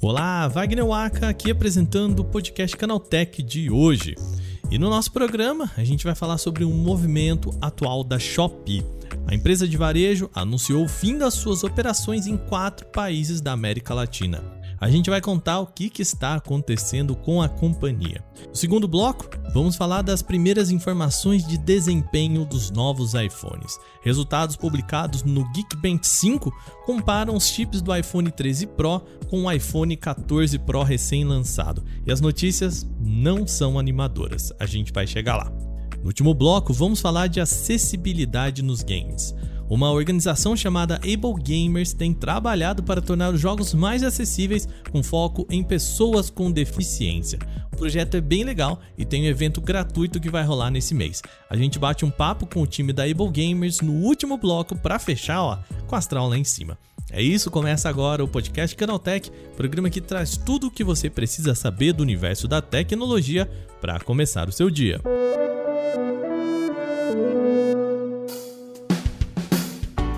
Olá, Wagner Waka aqui apresentando o podcast Canaltech de hoje. E no nosso programa a gente vai falar sobre um movimento atual da Shopee. A empresa de varejo anunciou o fim das suas operações em quatro países da América Latina. A gente vai contar o que, que está acontecendo com a companhia. No segundo bloco, vamos falar das primeiras informações de desempenho dos novos iPhones. Resultados publicados no Geekbench 5 comparam os chips do iPhone 13 Pro com o iPhone 14 Pro recém-lançado. E as notícias não são animadoras. A gente vai chegar lá. No último bloco, vamos falar de acessibilidade nos games. Uma organização chamada Able Gamers tem trabalhado para tornar os jogos mais acessíveis com foco em pessoas com deficiência. O projeto é bem legal e tem um evento gratuito que vai rolar nesse mês. A gente bate um papo com o time da Able Gamers no último bloco para fechar ó, com a astral lá em cima. É isso, começa agora o podcast Canaltech, programa que traz tudo o que você precisa saber do universo da tecnologia para começar o seu dia.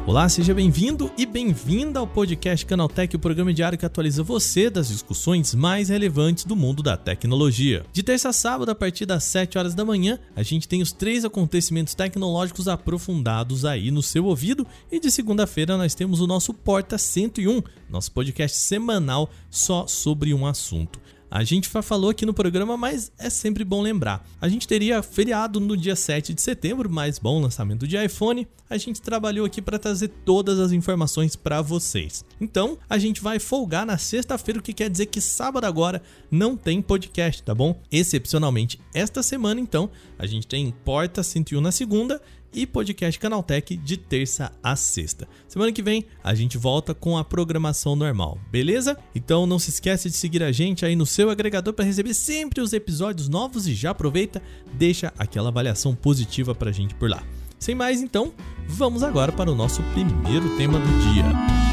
Olá, seja bem-vindo e bem-vinda ao podcast Canaltech, o programa diário que atualiza você das discussões mais relevantes do mundo da tecnologia. De terça a sábado, a partir das 7 horas da manhã, a gente tem os três acontecimentos tecnológicos aprofundados aí no seu ouvido e de segunda-feira nós temos o nosso Porta 101, nosso podcast semanal só sobre um assunto. A gente falou aqui no programa, mas é sempre bom lembrar. A gente teria feriado no dia 7 de setembro, mais bom lançamento de iPhone. A gente trabalhou aqui para trazer todas as informações para vocês. Então, a gente vai folgar na sexta-feira, o que quer dizer que sábado agora não tem podcast, tá bom? Excepcionalmente, esta semana então, a gente tem Porta 101 na segunda e podcast Canaltech de terça a sexta. Semana que vem a gente volta com a programação normal, beleza? Então não se esquece de seguir a gente aí no seu agregador para receber sempre os episódios novos e já aproveita, deixa aquela avaliação positiva pra gente por lá. Sem mais então, vamos agora para o nosso primeiro tema do dia.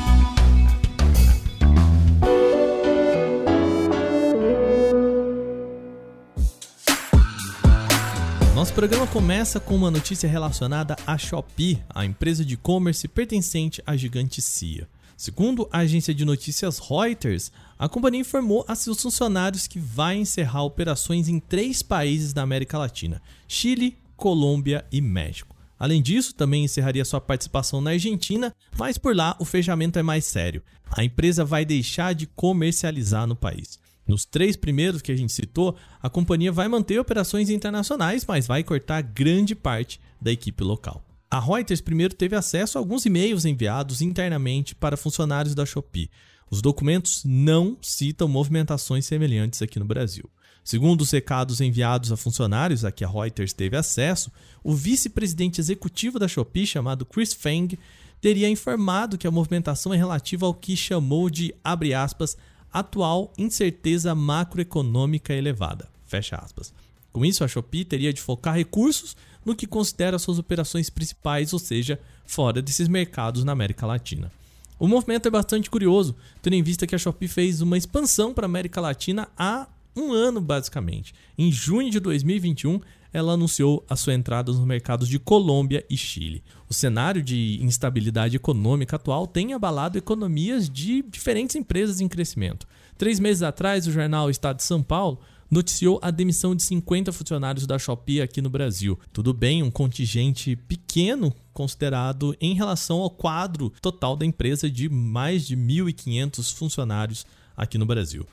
Nosso programa começa com uma notícia relacionada à Shopee, a empresa de e-commerce pertencente à gigante CIA. Segundo a agência de notícias Reuters, a companhia informou a seus funcionários que vai encerrar operações em três países da América Latina: Chile, Colômbia e México. Além disso, também encerraria sua participação na Argentina, mas por lá o fechamento é mais sério. A empresa vai deixar de comercializar no país. Nos três primeiros que a gente citou, a companhia vai manter operações internacionais, mas vai cortar grande parte da equipe local. A Reuters primeiro teve acesso a alguns e-mails enviados internamente para funcionários da Shopee. Os documentos não citam movimentações semelhantes aqui no Brasil. Segundo os recados enviados a funcionários a que a Reuters teve acesso, o vice-presidente executivo da Shopee, chamado Chris Feng, teria informado que a movimentação é relativa ao que chamou de, abre aspas, atual incerteza macroeconômica elevada. Fecha aspas. Com isso, a Shopee teria de focar recursos no que considera suas operações principais, ou seja, fora desses mercados na América Latina. O movimento é bastante curioso, tendo em vista que a Shopee fez uma expansão para a América Latina há um ano, basicamente. Em junho de 2021, ela anunciou a sua entrada nos mercados de Colômbia e Chile. O cenário de instabilidade econômica atual tem abalado economias de diferentes empresas em crescimento. Três meses atrás, o jornal Estado de São Paulo noticiou a demissão de 50 funcionários da Shopee aqui no Brasil. Tudo bem, um contingente pequeno considerado em relação ao quadro total da empresa de mais de 1.500 funcionários aqui no Brasil.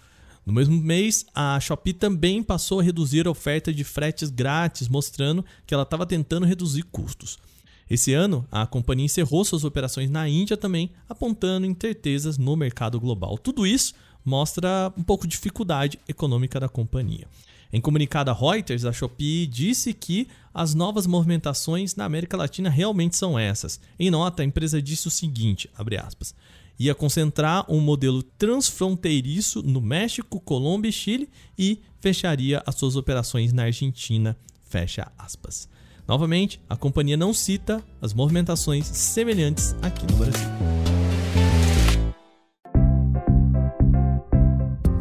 No mesmo mês, a Shopee também passou a reduzir a oferta de fretes grátis, mostrando que ela estava tentando reduzir custos. Esse ano, a companhia encerrou suas operações na Índia também, apontando incertezas no mercado global. Tudo isso mostra um pouco de dificuldade econômica da companhia. Em comunicado a Reuters, a Shopee disse que as novas movimentações na América Latina realmente são essas. Em nota, a empresa disse o seguinte, aspas, ia concentrar um modelo transfronteiriço no México, Colômbia e Chile e fecharia as suas operações na Argentina. Fecha aspas. Novamente, a companhia não cita as movimentações semelhantes aqui no Brasil.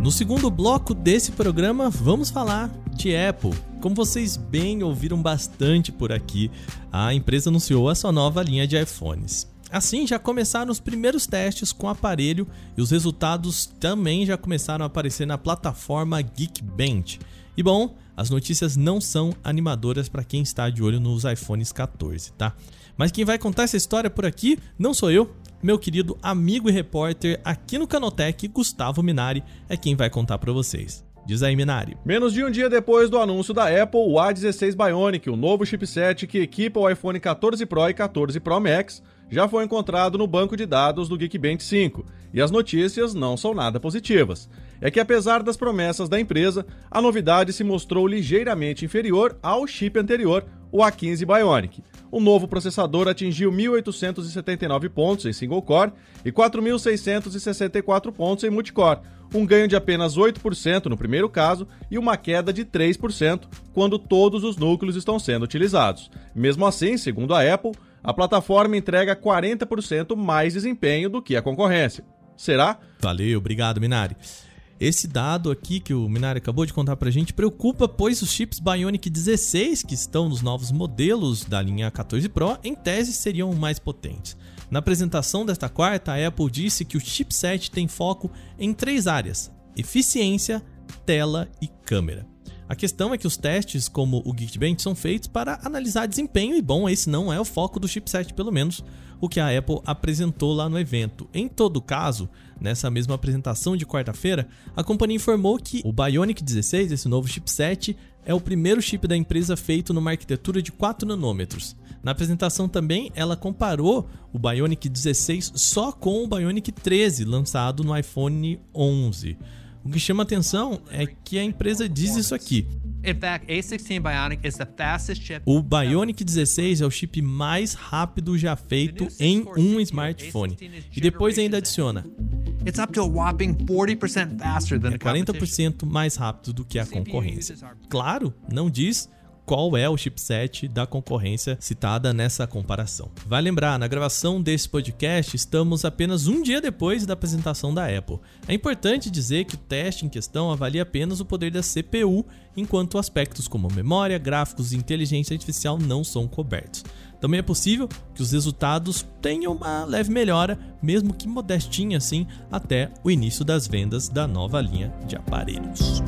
No segundo bloco desse programa, vamos falar de Apple Como vocês bem ouviram bastante por aqui, a empresa anunciou a sua nova linha de iPhones. Assim, já começaram os primeiros testes com o aparelho e os resultados também já começaram a aparecer na plataforma Geekbench. E bom, as notícias não são animadoras para quem está de olho nos iPhones 14, tá? Mas quem vai contar essa história por aqui não sou eu, meu querido amigo e repórter aqui no Canotech, Gustavo Minari, é quem vai contar para vocês. Diz aí, Minari. Menos de um dia depois do anúncio da Apple, o A16 Bionic, o novo chipset que equipa o iPhone 14 Pro e 14 Pro Max, já foi encontrado no banco de dados do Geekbench 5, e as notícias não são nada positivas. É que apesar das promessas da empresa, a novidade se mostrou ligeiramente inferior ao chip anterior, o A15 Bionic. O novo processador atingiu 1.879 pontos em single core e 4.664 pontos em multicore, um ganho de apenas 8% no primeiro caso e uma queda de 3% quando todos os núcleos estão sendo utilizados. Mesmo assim, segundo a Apple, a plataforma entrega 40% mais desempenho do que a concorrência. Será? Valeu, obrigado, Minari. Esse dado aqui que o Minari acabou de contar pra gente preocupa, pois os chips Bionic 16 que estão nos novos modelos da linha 14 Pro, em tese, seriam mais potentes. Na apresentação desta quarta, a Apple disse que o chipset tem foco em três áreas: eficiência, tela e câmera. A questão é que os testes, como o Geekbench, são feitos para analisar desempenho e bom, esse não é o foco do chipset, pelo menos o que a Apple apresentou lá no evento. Em todo caso, nessa mesma apresentação de quarta-feira, a companhia informou que o Bionic 16, esse novo chipset, é o primeiro chip da empresa feito numa arquitetura de 4 nanômetros. Na apresentação também, ela comparou o Bionic 16 só com o Bionic 13, lançado no iPhone 11. O que chama atenção é que a empresa diz isso aqui. O Bionic 16 é o chip mais rápido já feito em um smartphone. E depois ainda adiciona. É 40% mais rápido do que a concorrência. Claro, não diz qual é o chipset da concorrência citada nessa comparação. Vai lembrar, na gravação desse podcast estamos apenas um dia depois da apresentação da Apple. É importante dizer que o teste em questão avalia apenas o poder da CPU, enquanto aspectos como memória, gráficos e inteligência artificial não são cobertos. Também é possível que os resultados tenham uma leve melhora, mesmo que modestinha assim, até o início das vendas da nova linha de aparelhos.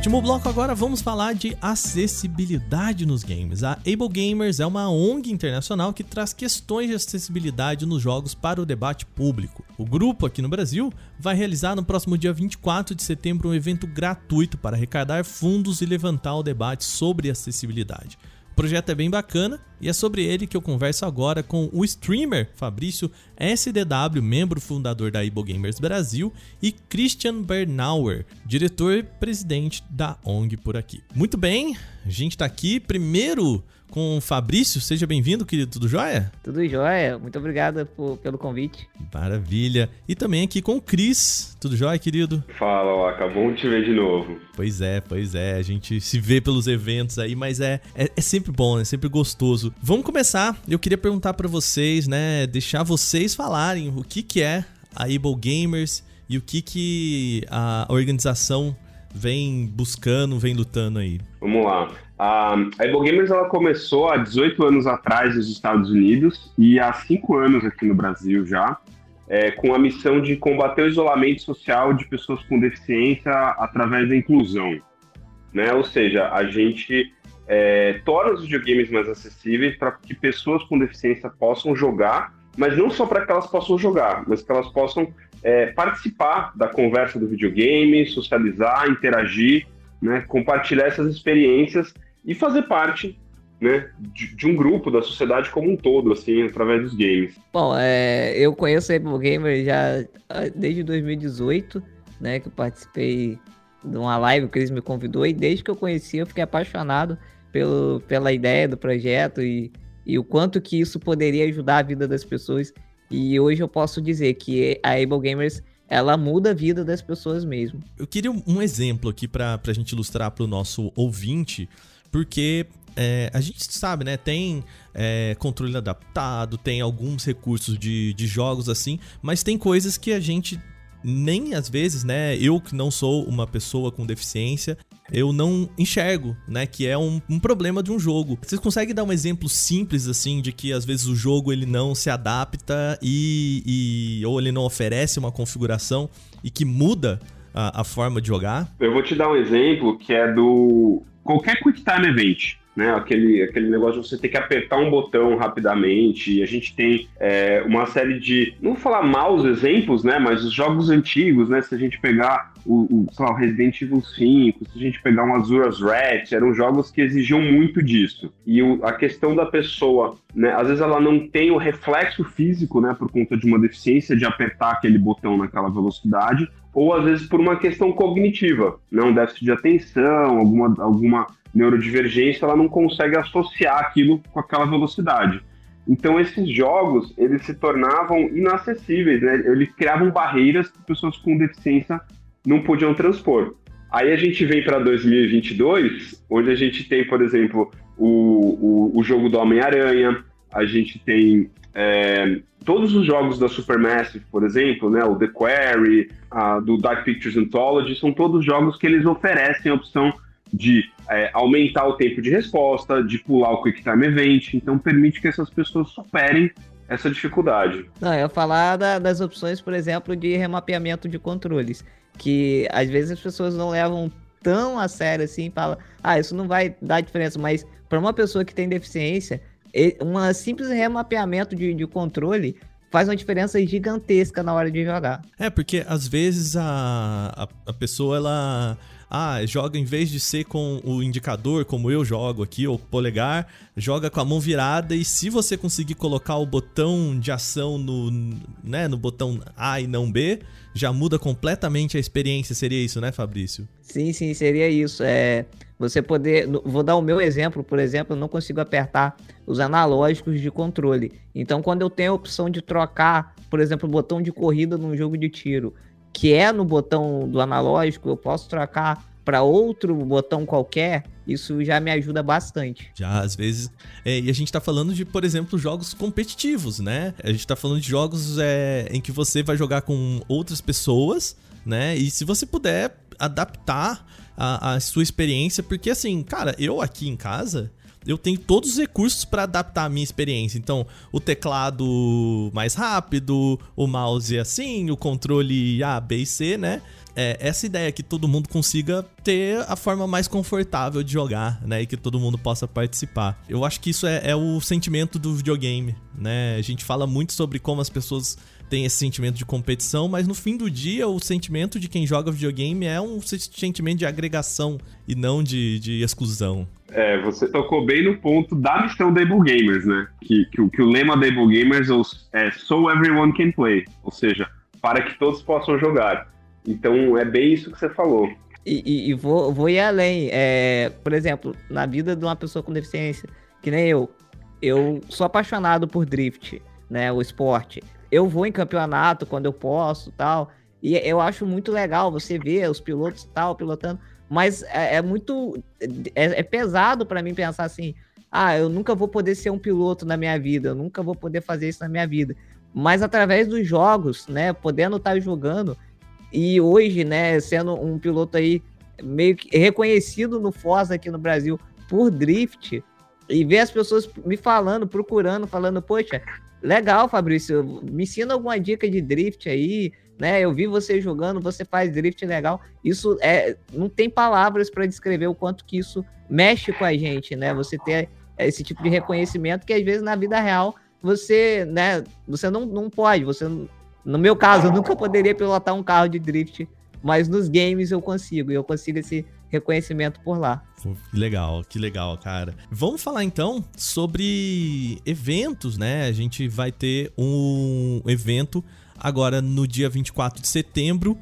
Último bloco agora vamos falar de acessibilidade nos games. A Able Gamers é uma ONG internacional que traz questões de acessibilidade nos jogos para o debate público. O grupo aqui no Brasil vai realizar no próximo dia 24 de setembro um evento gratuito para arrecadar fundos e levantar o debate sobre acessibilidade projeto é bem bacana e é sobre ele que eu converso agora com o streamer Fabrício SDW, membro fundador da Ibo Gamers Brasil, e Christian Bernauer, diretor e presidente da ONG por aqui. Muito bem, a gente está aqui primeiro com o Fabrício. Seja bem-vindo, querido. Tudo jóia? Tudo jóia. Muito obrigado por, pelo convite. Maravilha. E também aqui com o Cris. Tudo jóia, querido? Fala, Waka. Bom te ver de novo. Pois é, pois é. A gente se vê pelos eventos aí, mas é, é, é sempre bom, é sempre gostoso. Vamos começar. Eu queria perguntar para vocês, né? Deixar vocês falarem o que, que é a Able Gamers e o que, que a organização vem buscando, vem lutando aí. Vamos lá. A, a Gamers ela começou há 18 anos atrás nos Estados Unidos e há 5 anos aqui no Brasil já, é, com a missão de combater o isolamento social de pessoas com deficiência através da inclusão. Né? Ou seja, a gente é, torna os videogames mais acessíveis para que pessoas com deficiência possam jogar, mas não só para que elas possam jogar, mas que elas possam é, participar da conversa do videogame, socializar, interagir, né, compartilhar essas experiências e fazer parte né, de, de, um grupo da sociedade como um todo, assim, através dos games. Bom, é, eu conheço o Apple Gamer já ah, desde 2018, né, que eu participei de uma live que eles me convidou e desde que eu conheci eu fiquei apaixonado pelo, pela ideia do projeto e, e o quanto que isso poderia ajudar a vida das pessoas. E hoje eu posso dizer que a Able Gamers ela muda a vida das pessoas mesmo. Eu queria um exemplo aqui para a gente ilustrar para o nosso ouvinte porque é, a gente sabe, né? Tem é, controle adaptado, tem alguns recursos de, de jogos assim, mas tem coisas que a gente nem às vezes, né? Eu que não sou uma pessoa com deficiência, eu não enxergo, né? Que é um, um, problema de um jogo. Vocês conseguem dar um exemplo simples, assim, de que às vezes o jogo ele não se adapta e, e ou ele não oferece uma configuração e que muda a, a forma de jogar? Eu vou te dar um exemplo que é do qualquer Quick Time Event né? Aquele, aquele negócio de você ter que apertar um botão rapidamente. E a gente tem é, uma série de, não vou falar maus exemplos, né? Mas os jogos antigos, né? Se a gente pegar o, o, lá, o Resident Evil 5, se a gente pegar um Azura's Wrath, eram jogos que exigiam muito disso. E o, a questão da pessoa, né? Às vezes ela não tem o reflexo físico, né? Por conta de uma deficiência de apertar aquele botão naquela velocidade ou às vezes por uma questão cognitiva, né? um déficit de atenção, alguma, alguma neurodivergência, ela não consegue associar aquilo com aquela velocidade. Então esses jogos, eles se tornavam inacessíveis, né? Eles criavam barreiras que pessoas com deficiência não podiam transpor. Aí a gente vem para 2022, onde a gente tem, por exemplo, o, o, o jogo do Homem-Aranha, a gente tem é, todos os jogos da Supermassive, por exemplo, né, o The Quarry, a, do Dark Pictures Anthology, são todos jogos que eles oferecem a opção de é, aumentar o tempo de resposta, de pular o Quick Time Event, então permite que essas pessoas superem essa dificuldade. Não, eu falar da, das opções, por exemplo, de remapeamento de controles, que às vezes as pessoas não levam tão a sério assim, fala, ah, isso não vai dar diferença, mas para uma pessoa que tem deficiência, um simples remapeamento de, de controle faz uma diferença gigantesca na hora de jogar. É, porque às vezes a, a, a pessoa, ela ah, joga em vez de ser com o indicador, como eu jogo aqui, ou polegar, joga com a mão virada e se você conseguir colocar o botão de ação no, né, no botão A e não B, já muda completamente a experiência. Seria isso, né, Fabrício? Sim, sim, seria isso. É, você poder. Vou dar o meu exemplo, por exemplo, eu não consigo apertar os analógicos de controle. Então, quando eu tenho a opção de trocar, por exemplo, o botão de corrida num jogo de tiro, que é no botão do analógico, eu posso trocar para outro botão qualquer, isso já me ajuda bastante. Já, às vezes. É, e a gente tá falando de, por exemplo, jogos competitivos, né? A gente tá falando de jogos é, em que você vai jogar com outras pessoas, né? E se você puder adaptar a, a sua experiência, porque assim, cara, eu aqui em casa, eu tenho todos os recursos para adaptar a minha experiência. Então, o teclado mais rápido, o mouse assim, o controle A, B e C, né? É, essa ideia que todo mundo consiga ter a forma mais confortável de jogar, né? E que todo mundo possa participar. Eu acho que isso é, é o sentimento do videogame, né? A gente fala muito sobre como as pessoas tem esse sentimento de competição, mas no fim do dia, o sentimento de quem joga videogame é um sentimento de agregação e não de, de exclusão. É, você tocou bem no ponto da missão Able Gamers, né? Que, que, que o lema da Able Gamers é So Everyone Can Play, ou seja, para que todos possam jogar. Então é bem isso que você falou. E, e, e vou, vou ir além. É, por exemplo, na vida de uma pessoa com deficiência, que nem eu, eu sou apaixonado por drift, né? O esporte eu vou em campeonato quando eu posso tal. E eu acho muito legal você ver os pilotos tal, pilotando. Mas é, é muito. É, é pesado para mim pensar assim: ah, eu nunca vou poder ser um piloto na minha vida, eu nunca vou poder fazer isso na minha vida. Mas através dos jogos, né, podendo estar tá jogando, e hoje, né, sendo um piloto aí meio que reconhecido no Foz aqui no Brasil por drift, e ver as pessoas me falando, procurando, falando, poxa, Legal, Fabrício. Me ensina alguma dica de drift aí, né? Eu vi você jogando, você faz drift legal. Isso é, não tem palavras para descrever o quanto que isso mexe com a gente, né? Você ter esse tipo de reconhecimento que às vezes na vida real você, né, você não, não pode, você no meu caso, eu nunca poderia pilotar um carro de drift, mas nos games eu consigo, eu consigo esse reconhecimento por lá. Que legal, que legal, cara. Vamos falar então sobre eventos, né? A gente vai ter um evento agora no dia 24 de setembro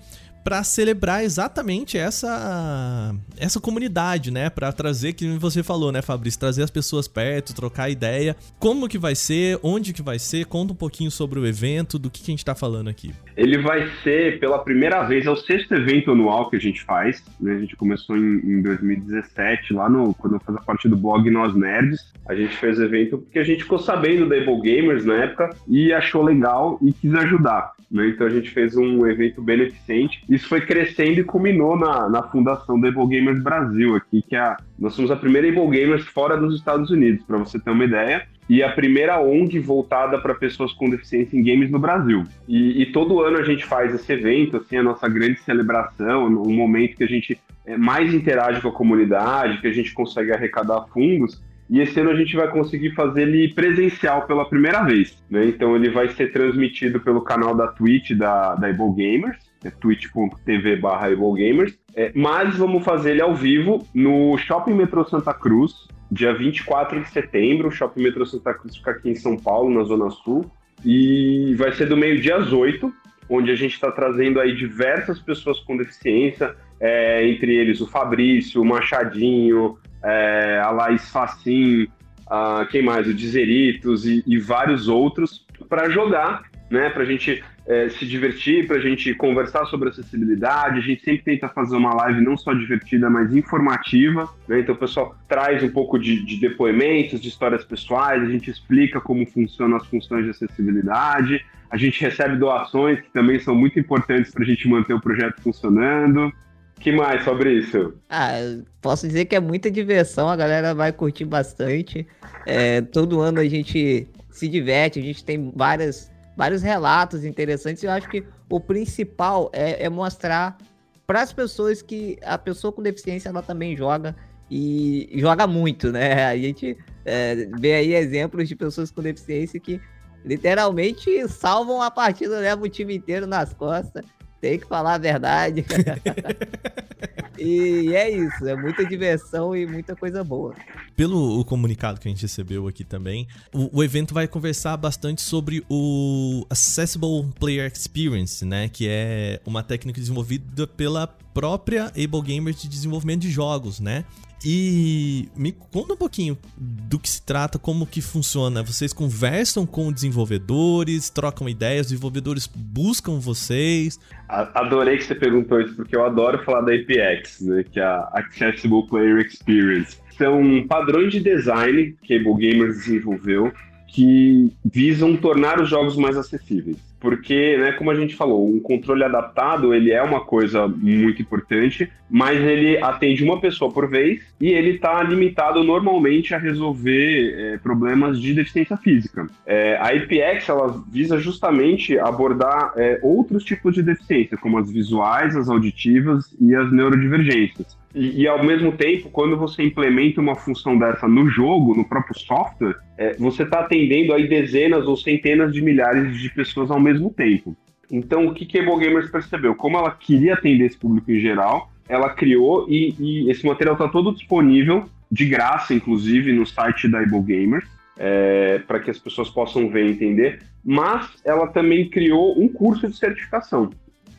para celebrar exatamente essa essa comunidade, né? Para trazer que você falou, né, Fabrício, trazer as pessoas perto, trocar ideia. Como que vai ser? Onde que vai ser? Conta um pouquinho sobre o evento, do que, que a gente tá falando aqui. Ele vai ser pela primeira vez, é o sexto evento anual que a gente faz, né? A gente começou em, em 2017, lá no quando eu fazia parte do blog Nós Nerds. A gente fez o evento porque a gente ficou sabendo da Able Gamers na época e achou legal e quis ajudar. Né? Então a gente fez um evento beneficente. Isso foi crescendo e culminou na, na fundação da Able Gamers Brasil aqui, que é a, nós somos a primeira Able Gamers fora dos Estados Unidos, para você ter uma ideia. E a primeira ONG voltada para pessoas com deficiência em games no Brasil. E, e, todo ano a gente faz esse evento, assim, a nossa grande celebração, um momento que a gente é, mais interage com a comunidade, que a gente consegue arrecadar fundos. E esse ano a gente vai conseguir fazer ele presencial pela primeira vez. Né? Então ele vai ser transmitido pelo canal da Twitch da, da Gamers, é twitch.tv barra Gamers. É, mas vamos fazer ele ao vivo no Shopping Metrô Santa Cruz, dia 24 de setembro. O Shopping Metrô Santa Cruz fica aqui em São Paulo, na Zona Sul. E vai ser do meio-dia às 8, onde a gente está trazendo aí diversas pessoas com deficiência, é, entre eles o Fabrício, o Machadinho, é, a Laís Facim, a, quem mais? O Dizeritos e, e vários outros para jogar, né? Para a gente é, se divertir, para a gente conversar sobre acessibilidade. A gente sempre tenta fazer uma live não só divertida, mas informativa. Né? Então o pessoal traz um pouco de, de depoimentos, de histórias pessoais, a gente explica como funcionam as funções de acessibilidade. A gente recebe doações que também são muito importantes para a gente manter o projeto funcionando que mais, Fabrício? Ah, posso dizer que é muita diversão, a galera vai curtir bastante. É, todo ano a gente se diverte, a gente tem várias, vários relatos interessantes. Eu acho que o principal é, é mostrar para as pessoas que a pessoa com deficiência ela também joga e joga muito, né? A gente é, vê aí exemplos de pessoas com deficiência que literalmente salvam a partida, levam o time inteiro nas costas. Tem que falar a verdade. e é isso, é muita diversão e muita coisa boa. Pelo o comunicado que a gente recebeu aqui também, o, o, evento vai conversar bastante sobre o Accessible Player Experience, né? Que é uma técnica desenvolvida pela própria Able Gamers de desenvolvimento de jogos, né? E me conta um pouquinho do que se trata, como que funciona. Vocês conversam com desenvolvedores, trocam ideias, desenvolvedores buscam vocês. Adorei que você perguntou isso, porque eu adoro falar da APX, né, que é a Accessible Player Experience. São padrões de design que Able Gamers desenvolveu que visam tornar os jogos mais acessíveis porque, né, como a gente falou, um controle adaptado ele é uma coisa muito importante, mas ele atende uma pessoa por vez e ele está limitado normalmente a resolver é, problemas de deficiência física. É, a IPX ela visa justamente abordar é, outros tipos de deficiência, como as visuais, as auditivas e as neurodivergências. E, e, ao mesmo tempo, quando você implementa uma função dessa no jogo, no próprio software, é, você está atendendo aí dezenas ou centenas de milhares de pessoas ao mesmo tempo. Então, o que, que Able Gamers percebeu? Como ela queria atender esse público em geral, ela criou e, e esse material está todo disponível, de graça, inclusive, no site da Able Gamers, é, para que as pessoas possam ver e entender. Mas ela também criou um curso de certificação.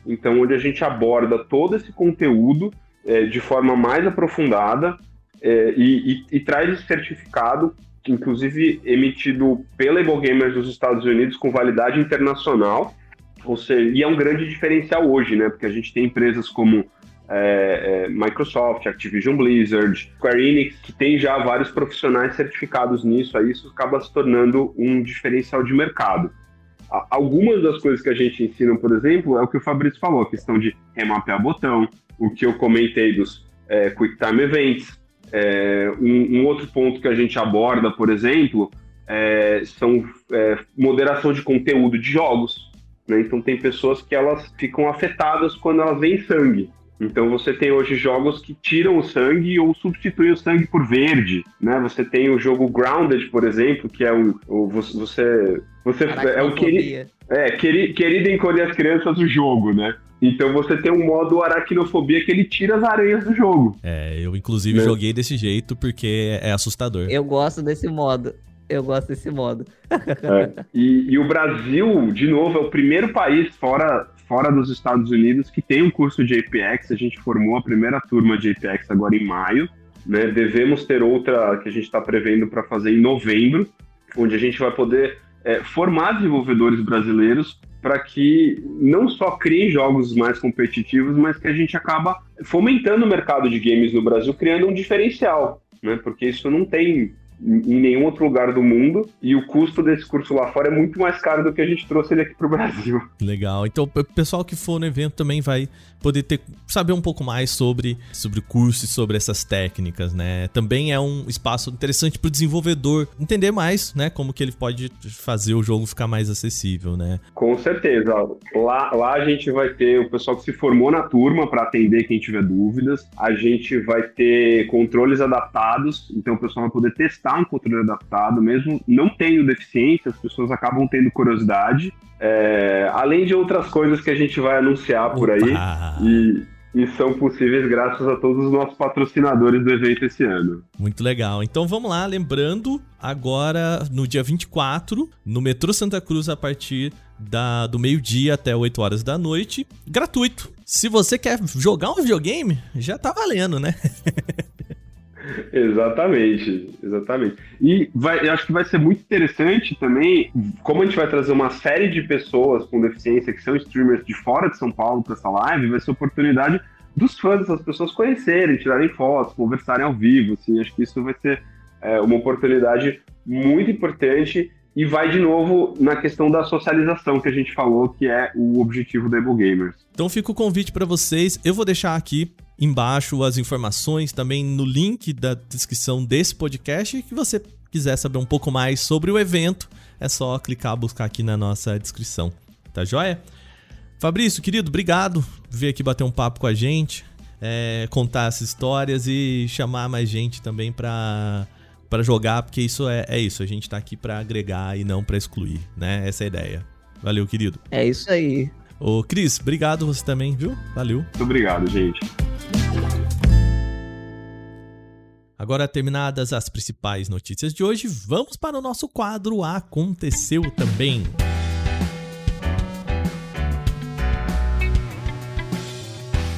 Então, onde a gente aborda todo esse conteúdo é, de forma mais aprofundada é, e, e, e, traz esse certificado, inclusive emitido pela Able Gamers dos Estados Unidos com validade internacional. Ou seja, e é um grande diferencial hoje, né? Porque a gente tem empresas como é, é, Microsoft, Activision Blizzard, Square Enix, que tem já vários profissionais certificados nisso, aí isso acaba se tornando um diferencial de mercado. Algumas das coisas que a gente ensina, por exemplo, é o que o Fabrício falou, a questão de remapear botão, o que eu comentei dos é, Quick Time Events. É, um, um, outro ponto que a gente aborda, por exemplo, é, são é, moderação de conteúdo de jogos. Né? Então tem pessoas que elas ficam afetadas quando elas veem sangue. Então você tem hoje jogos que tiram o sangue ou substituem o sangue por verde, né? Você tem o jogo Grounded, por exemplo, que é um, você você é o querido é querido, querido encolher as crianças do jogo, né? Então você tem um modo aracnofobia que ele tira as aranhas do jogo. É, eu inclusive né? joguei desse jeito porque é assustador. Eu gosto desse modo. Eu gosto desse modo. É. E, e, o Brasil, de novo, é o primeiro país fora, fora dos Estados Unidos que tem um curso de APX. A gente formou a primeira turma de APX agora em maio. Né? Devemos ter outra que a gente está prevendo para fazer em novembro, onde a gente vai poder é, formar desenvolvedores brasileiros para que não só criem jogos mais competitivos, mas que a gente acaba fomentando o mercado de games no Brasil, criando um diferencial, né? Porque isso não tem em nenhum outro lugar do mundo e o custo desse curso lá fora é muito mais caro do que a gente trouxe ele aqui pro Brasil. Legal. Então, o pessoal que for no evento também vai poder ter, saber um pouco mais sobre, sobre o curso e sobre essas técnicas, né? Também é um espaço interessante para o desenvolvedor entender mais, né? Como que ele pode fazer o jogo ficar mais acessível, né? Com certeza. Lá, lá a gente vai ter o pessoal que se formou na turma para atender quem tiver dúvidas. A gente vai ter controles adaptados, então o pessoal vai poder testar um controle adaptado, mesmo não tendo deficiência, as pessoas acabam tendo curiosidade. É, além de outras coisas que a gente vai anunciar por aí. E, e são possíveis graças a todos os nossos patrocinadores do evento esse ano. Muito legal. Então vamos lá, lembrando, agora no dia 24, no metrô Santa Cruz, a partir da, do meio-dia até 8 horas da noite, gratuito. Se você quer jogar um videogame, já tá valendo, né? Exatamente, exatamente. E vai, eu acho que vai ser muito interessante também, como a gente vai trazer uma série de pessoas com deficiência que são streamers de fora de São Paulo para essa live, vai ser oportunidade dos fãs dessas pessoas conhecerem, tirarem fotos, conversarem ao vivo. Assim, acho que isso vai ser é, uma oportunidade muito importante e vai de novo na questão da socialização que a gente falou, que é o objetivo da Ebo Gamers. Então fica o convite para vocês. Eu vou deixar aqui embaixo as informações também no link da descrição desse podcast. Que você quiser saber um pouco mais sobre o evento, é só clicar, buscar aqui na nossa descrição. Tá joia? Fabrício, querido, obrigado por vir aqui bater um papo com a gente, é, contar essas histórias e chamar mais gente também para para jogar, porque isso é, é isso, a gente tá aqui para agregar e não para excluir, né? Essa é a ideia. Valeu, querido. É isso aí. Ô, Cris, obrigado você também, viu? Valeu. Muito obrigado, gente. Agora, terminadas as principais notícias de hoje, vamos para o nosso quadro Aconteceu Também.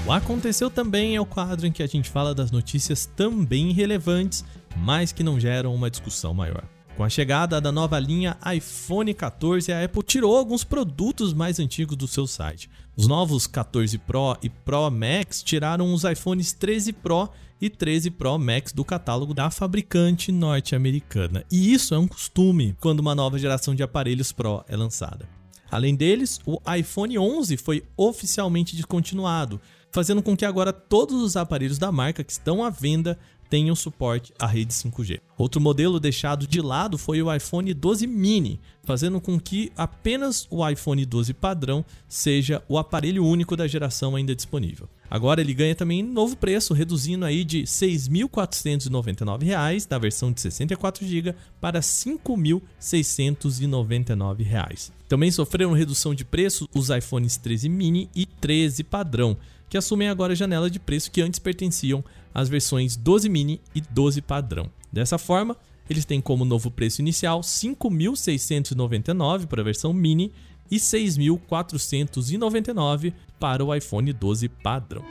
O Aconteceu Também é o quadro em que a gente fala das notícias também relevantes, mas que não geram uma discussão maior. Com a chegada da nova linha iPhone 14, a Apple tirou alguns produtos mais antigos do seu site. Os novos 14 Pro e Pro Max tiraram os iPhones 13 Pro e 13 Pro Max do catálogo da fabricante norte-americana. E isso é um costume quando uma nova geração de aparelhos Pro é lançada. Além deles, o iPhone 11 foi oficialmente descontinuado, fazendo com que agora todos os aparelhos da marca que estão à venda tenham suporte à rede 5G. Outro modelo deixado de lado foi o iPhone 12 mini, fazendo com que apenas o iPhone 12 padrão seja o aparelho único da geração ainda disponível. Agora ele ganha também novo preço, reduzindo aí de R$ 6.499 da versão de 64 GB para R$ 5.699. Também sofreram redução de preço os iPhones 13 mini e 13 padrão, que assumem agora a janela de preço que antes pertenciam às versões 12 mini e 12 padrão. Dessa forma, eles têm como novo preço inicial 5.699 para a versão mini e 6.499 para o iPhone 12 padrão.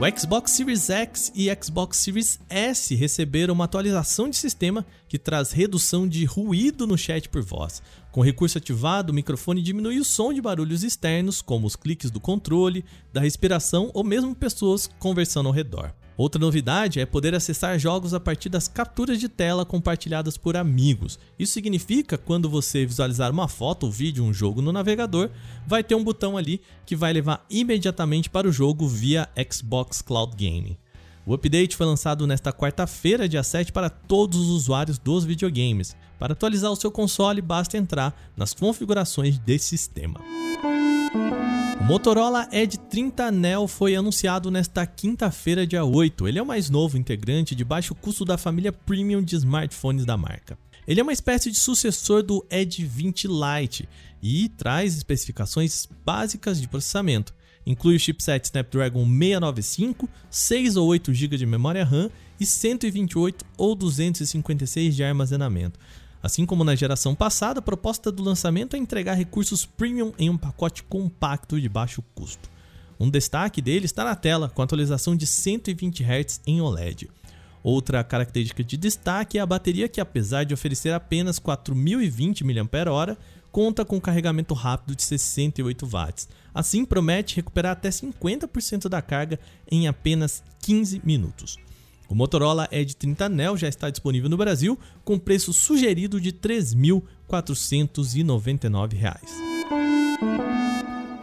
O Xbox Series X e Xbox Series S receberam uma atualização de sistema que traz redução de ruído no chat por voz. Com recurso ativado, o microfone diminui o som de barulhos externos, como os cliques do controle, da respiração ou mesmo pessoas conversando ao redor. Outra novidade é poder acessar jogos a partir das capturas de tela compartilhadas por amigos. Isso significa quando você visualizar uma foto ou vídeo um jogo no navegador, vai ter um botão ali que vai levar imediatamente para o jogo via Xbox Cloud Gaming. O update foi lançado nesta quarta-feira, dia 7, para todos os usuários dos videogames. Para atualizar o seu console, basta entrar nas configurações desse sistema. O Motorola Edge 30 Neo foi anunciado nesta quinta-feira, dia 8. Ele é o mais novo integrante de baixo custo da família premium de smartphones da marca. Ele é uma espécie de sucessor do Edge 20 Lite e traz especificações básicas de processamento. Inclui o chipset Snapdragon 695, 6 ou 8 GB de memória RAM e 128 ou 256 de armazenamento. Assim como na geração passada, a proposta do lançamento é entregar recursos premium em um pacote compacto de baixo custo. Um destaque dele está na tela, com atualização de 120 Hz em OLED. Outra característica de destaque é a bateria que, apesar de oferecer apenas 4.020 mAh, conta com carregamento rápido de 68 watts. Assim, promete recuperar até 50% da carga em apenas 15 minutos. O Motorola Edge 30 Neo já está disponível no Brasil com preço sugerido de R$ 3.499.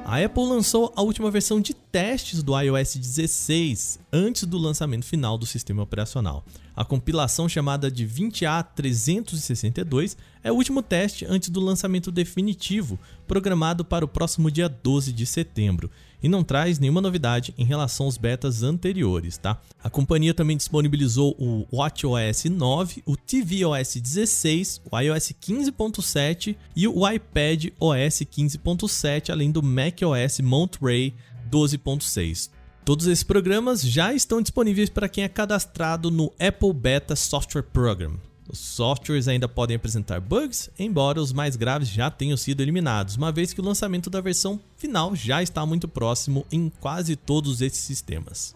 A Apple lançou a última versão de testes do iOS 16 antes do lançamento final do sistema operacional. A compilação chamada de 20A362 é o último teste antes do lançamento definitivo, programado para o próximo dia 12 de setembro, e não traz nenhuma novidade em relação aos betas anteriores, tá? A companhia também disponibilizou o WatchOS 9, o tvOS 16, o iOS 15.7 e o iPad OS 15.7, além do macOS Monterey 12.6. Todos esses programas já estão disponíveis para quem é cadastrado no Apple Beta Software Program. Os softwares ainda podem apresentar bugs, embora os mais graves já tenham sido eliminados, uma vez que o lançamento da versão final já está muito próximo em quase todos esses sistemas.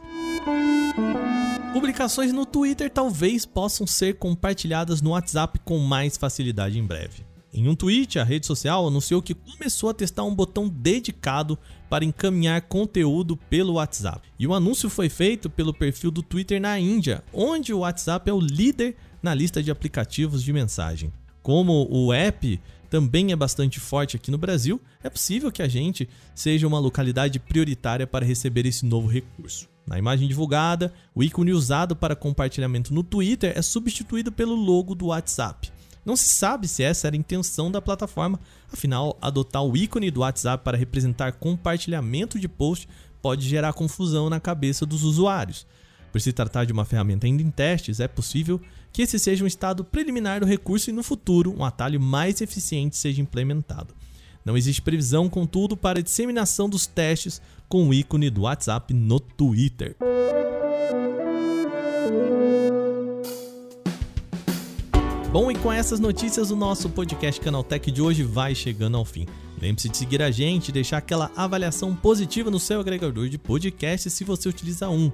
Publicações no Twitter talvez possam ser compartilhadas no WhatsApp com mais facilidade em breve. Em um tweet, a rede social anunciou que começou a testar um botão dedicado para encaminhar conteúdo pelo WhatsApp. E o anúncio foi feito pelo perfil do Twitter na Índia, onde o WhatsApp é o líder na lista de aplicativos de mensagem. Como o app também é bastante forte aqui no Brasil, é possível que a gente seja uma localidade prioritária para receber esse novo recurso. Na imagem divulgada, o ícone usado para compartilhamento no Twitter é substituído pelo logo do WhatsApp. Não se sabe se essa era a intenção da plataforma, afinal, adotar o ícone do WhatsApp para representar compartilhamento de post pode gerar confusão na cabeça dos usuários. Por se tratar de uma ferramenta ainda em testes, é possível que esse seja um estado preliminar do recurso e no futuro um atalho mais eficiente seja implementado. Não existe previsão, contudo, para a disseminação dos testes com o ícone do WhatsApp no Twitter. Bom, e com essas notícias, o nosso podcast Canaltech de hoje vai chegando ao fim. Lembre-se de seguir a gente deixar aquela avaliação positiva no seu agregador de podcast se você utiliza um.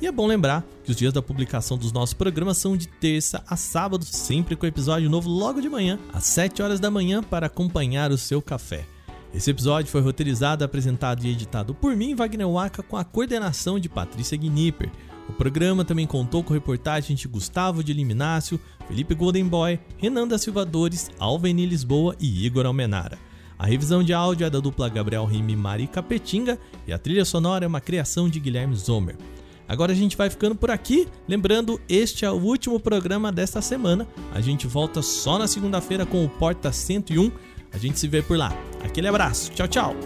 E é bom lembrar que os dias da publicação dos nossos programas são de terça a sábado, sempre com episódio novo logo de manhã, às 7 horas da manhã, para acompanhar o seu café. Esse episódio foi roteirizado, apresentado e editado por mim, Wagner Waka, com a coordenação de Patrícia Gnipper. O programa também contou com reportagens de Gustavo de Liminácio, Felipe Goldenboy, Renan da Silva Dores, Alveni Lisboa e Igor Almenara. A revisão de áudio é da dupla Gabriel Rime e Mari Capetinga e a trilha sonora é uma criação de Guilherme Zomer. Agora a gente vai ficando por aqui. Lembrando, este é o último programa desta semana. A gente volta só na segunda-feira com o Porta 101. A gente se vê por lá. Aquele abraço. Tchau, tchau.